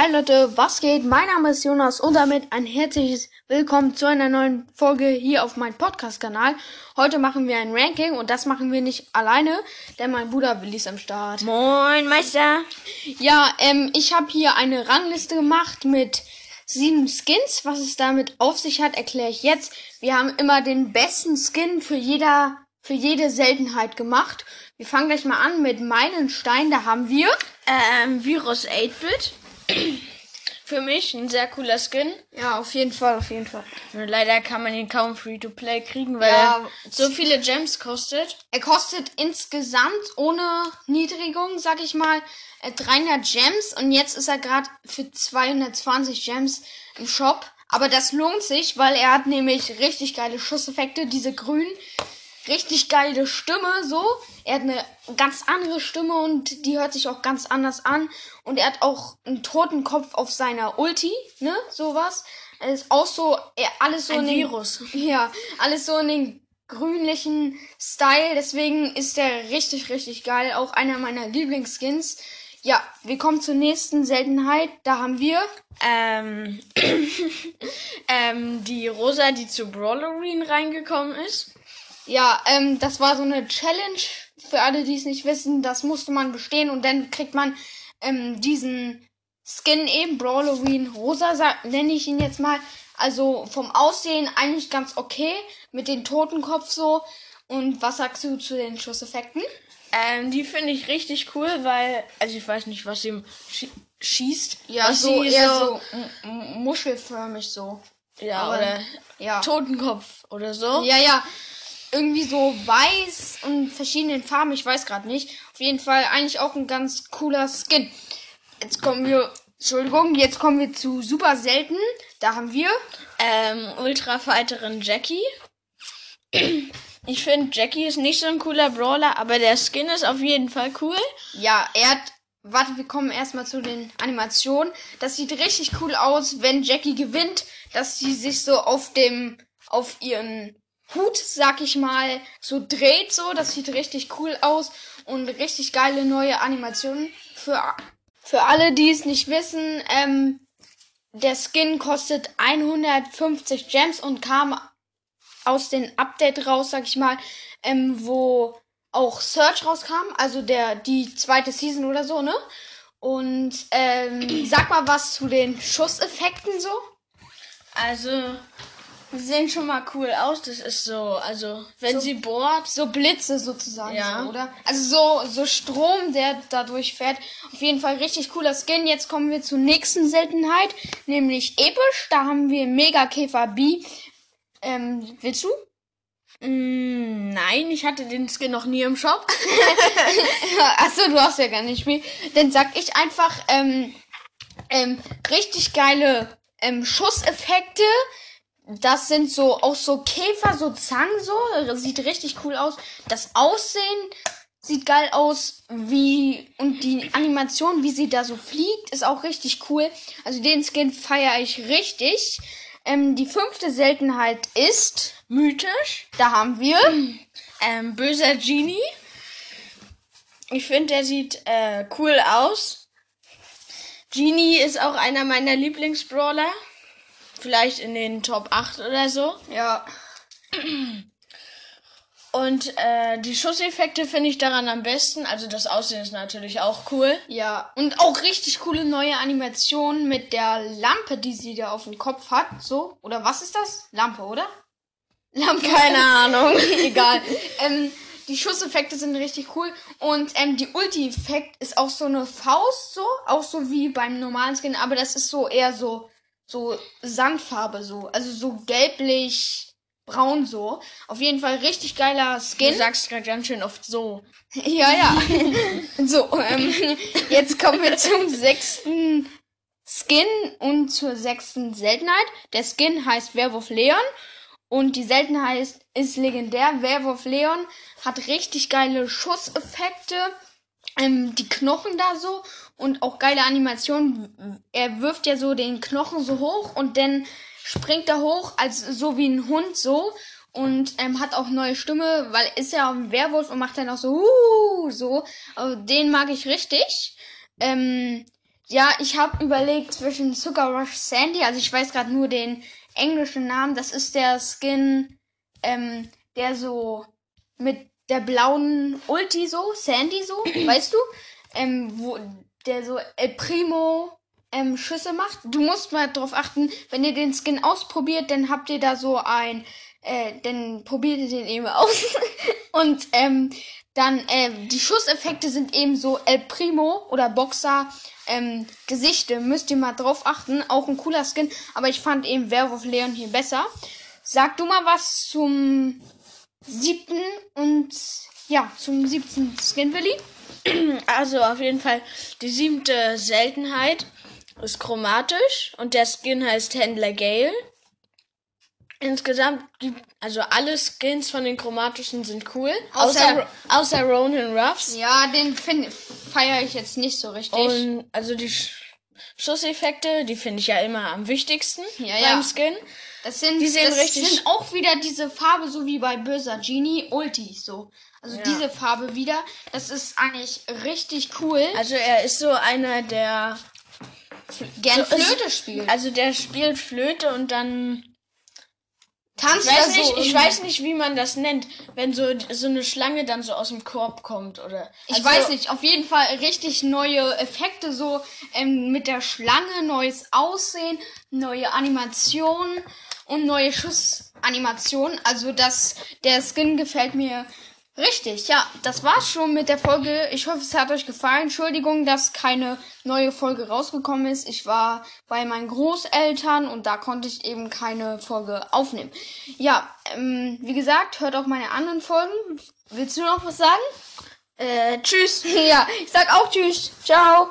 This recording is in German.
Hi Leute, was geht? Mein Name ist Jonas und damit ein herzliches Willkommen zu einer neuen Folge hier auf meinem Podcast-Kanal. Heute machen wir ein Ranking und das machen wir nicht alleine, denn mein Bruder Willi ist am Start. Moin, Meister. Ja, ähm, ich habe hier eine Rangliste gemacht mit sieben Skins. Was es damit auf sich hat, erkläre ich jetzt. Wir haben immer den besten Skin für jeder, für jede Seltenheit gemacht. Wir fangen gleich mal an mit Meilenstein. Da haben wir Ähm, Virus 8-Bit. Für mich ein sehr cooler Skin. ja auf jeden Fall, auf jeden Fall. Nur leider kann man ihn kaum free to play kriegen, weil Ja, er so viele Gems kostet. Er kostet insgesamt ohne Niedrigung, sag ich mal, äh, 300 Gems und jetzt ist er gerade für 220 Gems im Shop. Aber das lohnt sich, weil er hat nämlich richtig geile Schusseffekte, diese grünen, richtig geile Stimme, so. Er hat eine ganz andere Stimme und die hört sich auch ganz anders an. Und er hat auch einen Totenkopf auf seiner Ulti, ne, sowas. Er ist auch so, er, alles so Ein in den- Virus. ja, alles so in den grünlichen Style. Deswegen ist der richtig, richtig geil. Auch einer meiner Lieblingsskins. Ja, wir kommen zur nächsten Seltenheit. Da haben wir. Ähm, ähm, die Rosa, die zu Brawlerine reingekommen ist. Ja, ähm, das war so eine Challenge. Für alle, die es nicht wissen, das musste man bestehen und dann kriegt man ähm, diesen Skin eben, Brawlerine Rosa, sa- nenne ich ihn jetzt mal. Also vom Aussehen eigentlich ganz okay, mit dem Totenkopf so. Und was sagst du zu den Schusseffekten? Ähm, die finde ich richtig cool, weil, also ich weiß nicht, was sie schie schießt. Ja, so sie eher so m- muschelförmig so. Ja, aber- oder Ja. Totenkopf oder so. Ja, ja. Irgendwie so weiß und verschiedenen Farben, ich weiß gerade nicht. Auf jeden Fall eigentlich auch ein ganz cooler Skin. Jetzt kommen wir, Entschuldigung, jetzt kommen wir zu super selten. Da haben wir, Ähm, Ultra-Fighterin Jackie. Ich finde, Jackie ist nicht so ein cooler Brawler, aber der Skin ist auf jeden Fall cool. ja, er hat, warte, wir kommen erstmal zu den Animationen. Das sieht richtig cool aus, wenn Jackie gewinnt, dass sie sich so auf dem, auf ihren Hut, sag ich mal, so dreht so. Das sieht richtig cool aus und richtig geile neue Animationen. Für, für alle, die es nicht wissen, ähm, der Skin kostet 150 Gems und kam aus dem Update raus, sag ich mal, ähm, wo auch Search rauskam, also der die zweite Season oder so, ne? Und ähm, sag mal was zu den Schusseffekten so. Also, sie sehen schon mal cool aus. Das ist so, also, wenn So- sie bohrt. So Blitze sozusagen, Ja. so, oder? Also so, so Strom, der da durchfährt. Auf jeden Fall richtig cooler Skin. Jetzt kommen wir zur nächsten Seltenheit, nämlich episch. Da haben wir Mega Käfer B. Ähm, willst du? Mm, nein, ich hatte den Skin noch nie im Shop. Achso, du hast ja gar nicht mehr. Dann sag ich einfach, ähm, ähm, richtig geile ähm, Schusseffekte. Das sind so auch so Käfer, so Zangen so. Sieht richtig cool aus. Das Aussehen sieht geil aus, wie und die Animation, wie sie da so fliegt, ist auch richtig cool. Also den Skin feiere ich richtig. Ähm, die fünfte Seltenheit ist, Mythisch. da haben wir Ähm, böser Genie. Ich finde, der sieht äh, cool aus. Genie ist auch einer meiner Lieblingsbrawler. Vielleicht in den Top 8 oder so. ja Und äh, die Schusseffekte finde ich daran am besten. Also das Aussehen ist natürlich auch cool. Ja, und auch richtig coole neue Animationen mit der Lampe, die sie da auf dem Kopf hat. So, oder was ist das? Lampe, oder? Lampe. Keine Ahnung. Egal. ähm, die Schusseffekte sind richtig cool. Und ähm, die Ulti-Effekt ist auch so eine Faust, so. Auch so wie beim normalen Skin, aber das ist so eher so, so Sandfarbe, so. Also so gelblich. Braun so. Auf jeden Fall richtig geiler Skin. Du sagst gerade ganz schön oft so. Ja, ja. so, ähm, jetzt kommen wir zum sechsten Skin und zur sechsten Seltenheit. Der Skin heißt Werwolf Leon und die Seltenheit ist legendär. Werwolf Leon hat richtig geile Schusseffekte, ähm, die Knochen da so und auch geile Animationen. Er wirft ja so den Knochen so hoch und dann springt er hoch, als so wie ein Hund so und ähm, hat auch neue Stimme, weil ist ja ein Werwolf und macht dann auch so uh, so. Also, den mag ich richtig. Ähm, Ja, ich habe überlegt zwischen Sugar Rush Sandy, also ich weiß gerade nur den englischen Namen, das ist der Skin, ähm, der so mit der blauen Ulti so, Sandy so, weißt du? Ähm, wo der so El Primo ähm, Schüsse macht. Du musst mal drauf achten, wenn ihr den Skin ausprobiert, dann habt ihr da so ein, äh, dann probiert ihr den eben aus. Und ähm, dann äh, die Schusseffekte sind eben so El Primo oder Boxer ähm, Gesichte. Müsst ihr mal drauf achten. Auch ein cooler Skin, aber ich fand eben Werwolf Leon hier besser. Sag du mal was zum siebten und ja, zum siebten Skin Willi. Also auf jeden Fall die siebte Seltenheit ist chromatisch und der Skin heißt Händler Gale. Insgesamt also alle Skins von den chromatischen sind cool. Außer- außer, außer Ronin Ruffs. Ja, den feiere ich jetzt nicht so richtig. Und also die Sch Schusseffekte, die finde ich ja immer am wichtigsten Ja, beim ja. Skin. Das sind, Die sehen das richtig- sind auch wieder diese Farbe, so wie bei böser Genie, Ulti, so. Also Ja. diese Farbe wieder. Das ist eigentlich richtig cool. Also er ist so einer, der Gern so- Flöte spielt. also der spielt Flöte und dann Tanzt ich weiß da nicht, so ich irgendwie. weiß nicht, wie man das nennt, wenn so so eine Schlange dann so aus dem Korb kommt oder Ich also, weiß nicht, auf jeden Fall richtig neue Effekte, so ähm, mit der Schlange, neues Aussehen, neue Animationen und neue Schussanimationen. Also das, der Skin gefällt mir richtig. Ja, das war's schon mit der Folge. Ich hoffe, es hat euch gefallen. Entschuldigung, dass keine neue Folge rausgekommen ist. Ich war bei meinen Großeltern und da konnte ich eben keine Folge aufnehmen. Ja, ähm, wie gesagt, hört auch meine anderen Folgen. Willst du noch was sagen? Äh, tschüss. Ja, ich sag auch Tschüss. Ciao.